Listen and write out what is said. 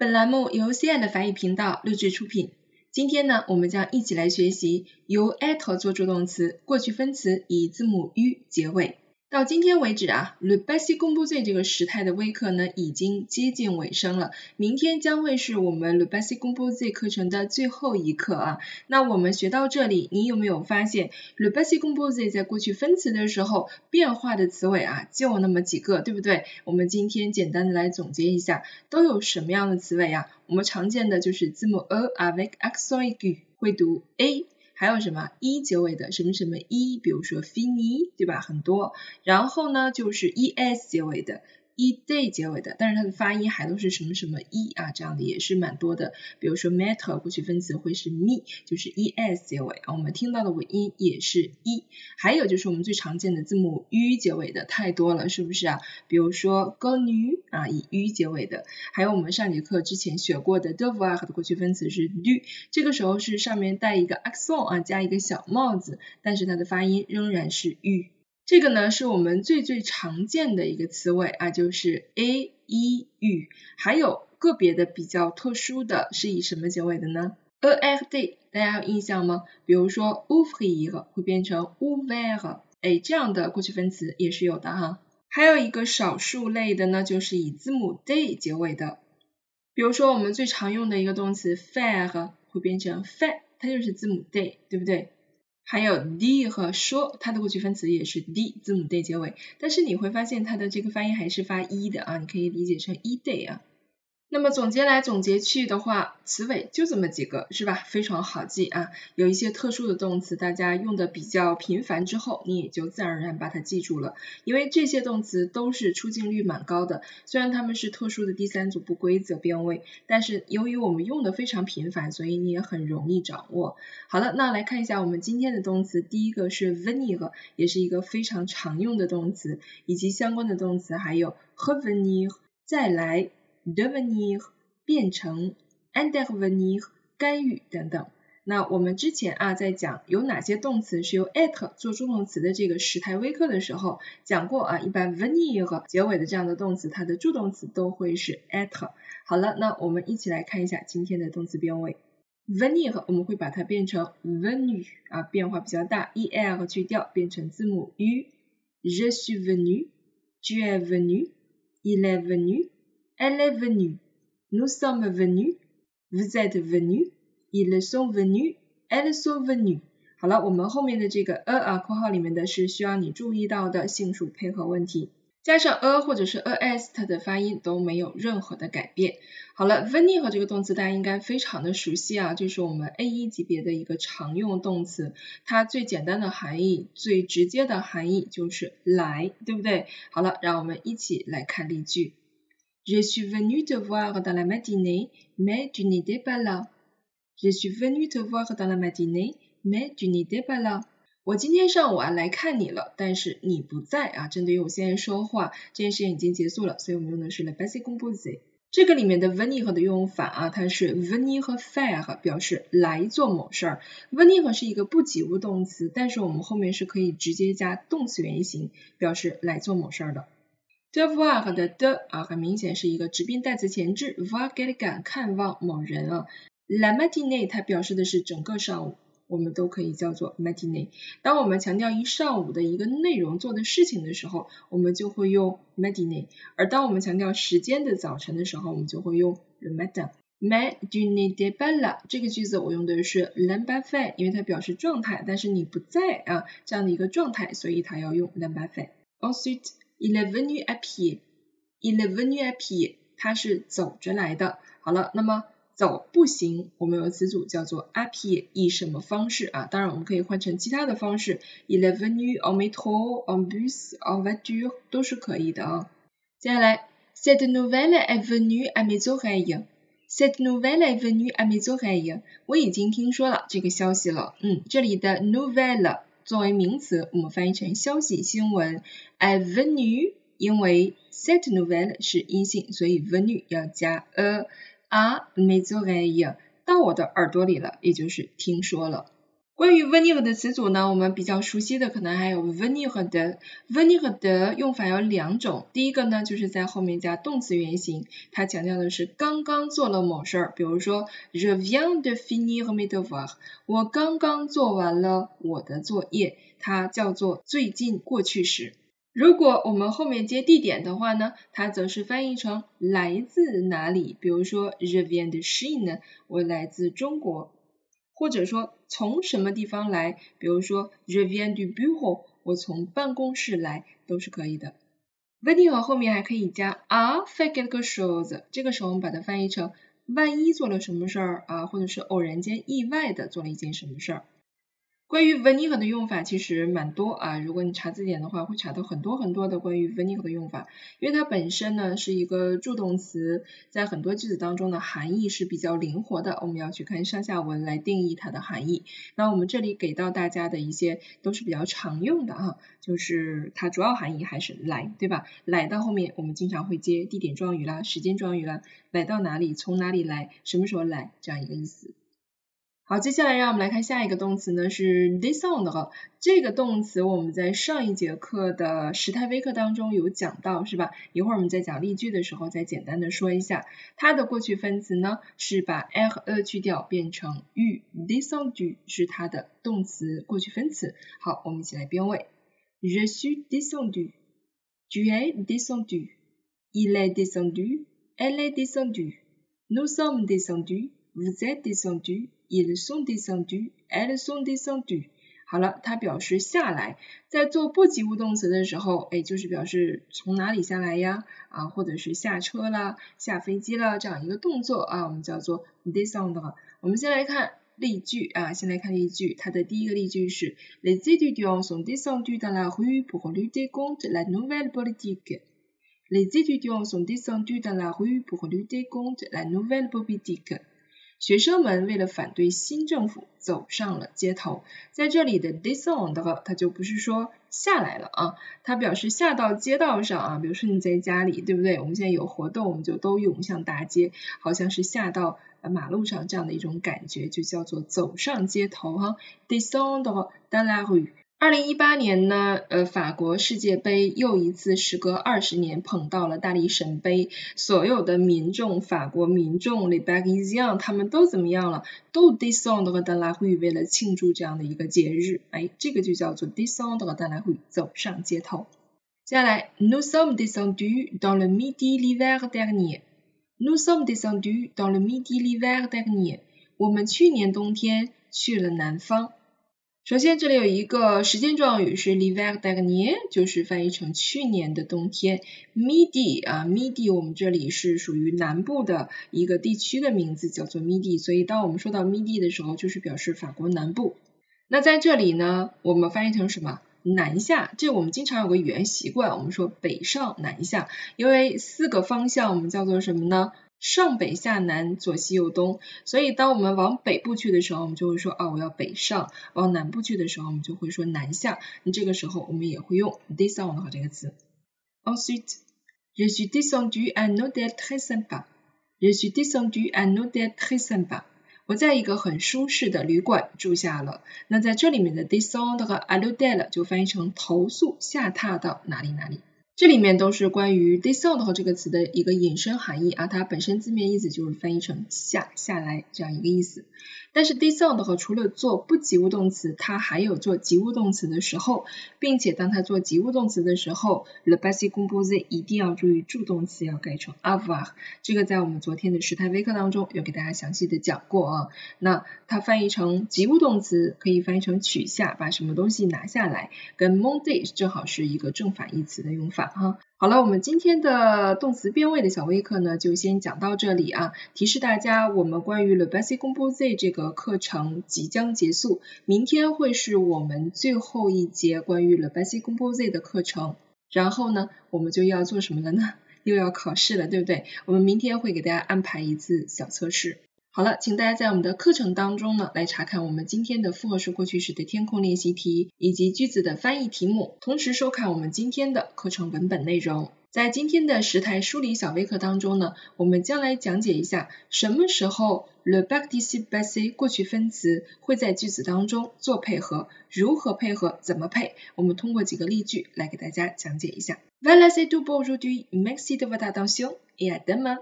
本栏目由 CI 的法语频道录制出品。今天呢，我们将一起来学习由 at 做助动词，过去分词以字母 u 结尾。到今天为止啊，le passé composé 这个时态的微课呢已经接近尾声了。明天将会是我们 le passé composé 课程的最后一课啊。那我们学到这里，你有没有发现 le passé composé 在过去分词的时候变化的词尾啊就那么几个，对不对？我们今天简单的来总结一下，都有什么样的词尾啊？我们常见的就是字母 a avec accent aigu，会读 a。还有什么一结尾的什么什么一，比如说 fini，对吧？很多。然后呢，就是 es 结尾的。E day 结尾的，但是它的发音还都是什么什么 e 啊，这样的也是蛮多的。比如说 matter 过去分词会是 me，就是 es 结尾啊。我们听到的尾音也是 e。还有就是我们最常见的字母 u 结尾的太多了，是不是啊？比如说 go nu 啊，以 u 结尾的。还有我们上节课之前学过的 devoir 的过去分词是 do，这个时候是上面带一个 accent 啊，加一个小帽子，但是它的发音仍然是 u。这个呢是我们最最常见的一个词尾啊，就是 a e u，还有个别的比较特殊的是以什么结尾的呢？a r d，大家有印象吗？比如说 ouvrir 会变成 ufer，哎，这样的过去分词也是有的哈。还有一个少数类的呢，就是以字母 d 结尾的，比如说我们最常用的一个动词 fare 会变成 fait，它就是字母 d，对不对？还有 d 和说，它的过去分词也是 d 字母 d 结尾，但是你会发现它的这个发音还是发 e 的啊，你可以理解成 e day 啊。那么总结来总结去的话，词尾就这么几个，是吧？非常好记啊。有一些特殊的动词，大家用的比较频繁之后，你也就自然而然把它记住了。因为这些动词都是出镜率蛮高的，虽然它们是特殊的第三组不规则变位，但是由于我们用的非常频繁，所以你也很容易掌握。好了，那来看一下我们今天的动词，第一个是 venir，也是一个非常常用的动词，以及相关的动词还有 revenir，再来。Devenir 变成，intervenir 干预等等。那我们之前啊在讲有哪些动词是由 at 做助动词的这个时态微课的时候讲过啊，一般 venir 结尾的这样的动词，它的助动词都会是 at。好了，那我们一起来看一下今天的动词变位。venir 我们会把它变成 venu 啊，变化比较大，er 去掉变成字母 u。Je suis venu，tu es venu，il est venu。Elle est venue. Nous sommes venus. Vous êtes venus. Ils sont venus. Elles sont venues. 好了，我们后面的这个 a 啊，括号里面的是需要你注意到的性数配合问题，加上 a 或者是 as，它的发音都没有任何的改变。好了，venir 和这个动词大家应该非常的熟悉啊，就是我们 A 一级别的一个常用动词，它最简单的含义、最直接的含义就是来，对不对？好了，让我们一起来看例句。Je suis venu te voir dans la matinée, mais tu n'étais pas là. Je suis venu te voir dans la matinée, mais tu n'étais pas là. 我今天上午啊来看你了，但是你不在啊。针对于我现在说话，这件事情已经结束了，所以我们用的是 le passé composé。这个里面的 venir 的用法啊，它是 venir 和 faire 表示来做某事儿。venir 是一个不及物动词，但是我们后面是可以直接加动词原形，表示来做某事儿的。Devoir 的的啊，很明显是一个直宾代词前置，voir quelqu'un 看望某人啊。la matinée 它表示的是整个上午，我们都可以叫做 matinée。当我们强调一上午的一个内容做的事情的时候，我们就会用 matinée；而当我们强调时间的早晨的时候，我们就会用 le matin。mais tu n'étais pas là 这个句子我用的是 l'imparfait，因为它表示状态，但是你不在啊这样的一个状态，所以它要用 l'imparfait。ensuite Il est venu à pied. Il est venu à pied. 他是走着来的。好了，那么走步行，我们有词组叫做 à pied，以什么方式啊？当然我们可以换成其他的方式。Il est venu en métro, en bus, en voiture 都是可以的啊。接下来，Cette nouvelle est venue à mes oreilles. Cette nouvelle est venue à mes oreilles. 我已经听说了这个消息了。嗯，这里的 nouvelle。作为名词，我们翻译成消息新闻。Avenue，因为 set novelle 是阴性，所以 venue 要加 a a miserere 到我的耳朵里了，也就是听说了。关于 venir 的词组呢，我们比较熟悉的可能还有 venir 的，venir 的用法有两种，第一个呢就是在后面加动词原形，它强调的是刚刚做了某事儿，比如说 je viens de finir mes devoirs，我刚刚做完了我的作业，它叫做最近过去时。如果我们后面接地点的话呢，它则是翻译成来自哪里，比如说 je viens de Chine，我来自中国。或者说从什么地方来，比如说 je viens du bureau，我从办公室来，都是可以的。venir 后面还可以加 a fait quelque chose，这个时候我们把它翻译成万一做了什么事儿啊，或者是偶然间意外的做了一件什么事儿。关于 venir 的用法其实蛮多啊，如果你查字典的话，会查到很多很多的关于 venir 的用法，因为它本身呢是一个助动词，在很多句子当中的含义是比较灵活的，我们要去看上下文来定义它的含义。那我们这里给到大家的一些都是比较常用的啊，就是它主要含义还是来，对吧？来到后面我们经常会接地点状语啦、时间状语啦，来到哪里、从哪里来、什么时候来这样一个意思。好，接下来让我们来看下一个动词呢，是 descend。这个动词我们在上一节课的时态微课当中有讲到，是吧？一会儿我们在讲例句的时候再简单的说一下。它的过去分词呢是把 r e 去掉变成 u，descend 是它的动词过去分词。好，我们一起来编位。Je suis descendu，tu es descendu，il est descendu，elle est descendue，nous sommes descendus，vous êtes descendus。Ils sont descendus, elles sont descendues。好了，它表示下来，在做不及物动词的时候，哎，就是表示从哪里下来呀？啊，或者是下车了、下飞机了这样一个动作啊，我们叫做 descend.。我们先来看例句啊，先来看例句，它的第一个例句是：Les étudiants sont descendus dans la rue pour lutter contre la nouvelle politique. Les étudiants sont descendus dans la rue pour lutter contre la nouvelle politique. 学生们为了反对新政府走上了街头。在这里的 descend，它就不是说下来了啊，它表示下到街道上啊。比如说你在家里，对不对？我们现在有活动，我们就都涌向大街，好像是下到马路上这样的一种感觉，就叫做走上街头哈。descend dans la rue。二零一八年呢，呃，法国世界杯又一次时隔二十年捧到了大力神杯，所有的民众，法国民众，les Parisiens，他们都怎么样了？都 descendre dans la rue 为了庆祝这样的一个节日，哎，这个就叫做 descendre dans la rue，走上街头。接下来，nous sommes descendus dans le midi l'hiver dernier，nous sommes descendus dans le midi l'hiver dernier，我们去年冬天去了南方。首先，这里有一个时间状语是 l'hiver dernier，就是翻译成去年的冬天。Midi 啊，Midi 我们这里是属于南部的一个地区的名字，叫做 Midi，所以当我们说到 Midi 的时候，就是表示法国南部。那在这里呢，我们翻译成什么？南下。这我们经常有个语言习惯，我们说北上南下，因为四个方向我们叫做什么呢？上北下南左西右东，所以当我们往北部去的时候，我们就会说啊我要北上；往南部去的时候，我们就会说南下。那这个时候我们也会用 descend 这个词。Ensuite, je suis descendu à un hôtel très sympa. Je suis descendu à un hôtel très sympa. 我在一个很舒适的旅馆住下了。那在这里面的 descend 和 à l'hôtel 就翻译成投宿、下榻到哪里哪里。这里面都是关于 descend 这个词的一个引申含义啊，它本身字面意思就是翻译成下下来这样一个意思。但是 descend 和除了做不及物动词，它还有做及物动词的时候，并且当它做及物动词的时候，le passé composé 一定要注意助动词要改成 avoir。这个在我们昨天的时态微课当中有给大家详细的讲过啊。那它翻译成及物动词可以翻译成取下，把什么东西拿下来，跟 monter 正好是一个正反义词的用法。哈，好了，我们今天的动词变位的小微课呢，就先讲到这里啊。提示大家，我们关于 le passé composé 这个课程即将结束，明天会是我们最后一节关于 le passé composé 的课程。然后呢，我们就要做什么了呢？又要考试了，对不对？我们明天会给大家安排一次小测试。好了，请大家在我们的课程当中呢，来查看我们今天的复合式过去时的填空练习题以及句子的翻译题目，同时收看我们今天的课程文本内容。在今天的时态梳理小微课当中呢，我们将来讲解一下什么时候 le participe passé 过去分词会在句子当中做配合，如何配合，怎么配，我们通过几个例句来给大家讲解一下。Voilà c'est tout pour aujourd'hui. Merci de votre attention et à demain.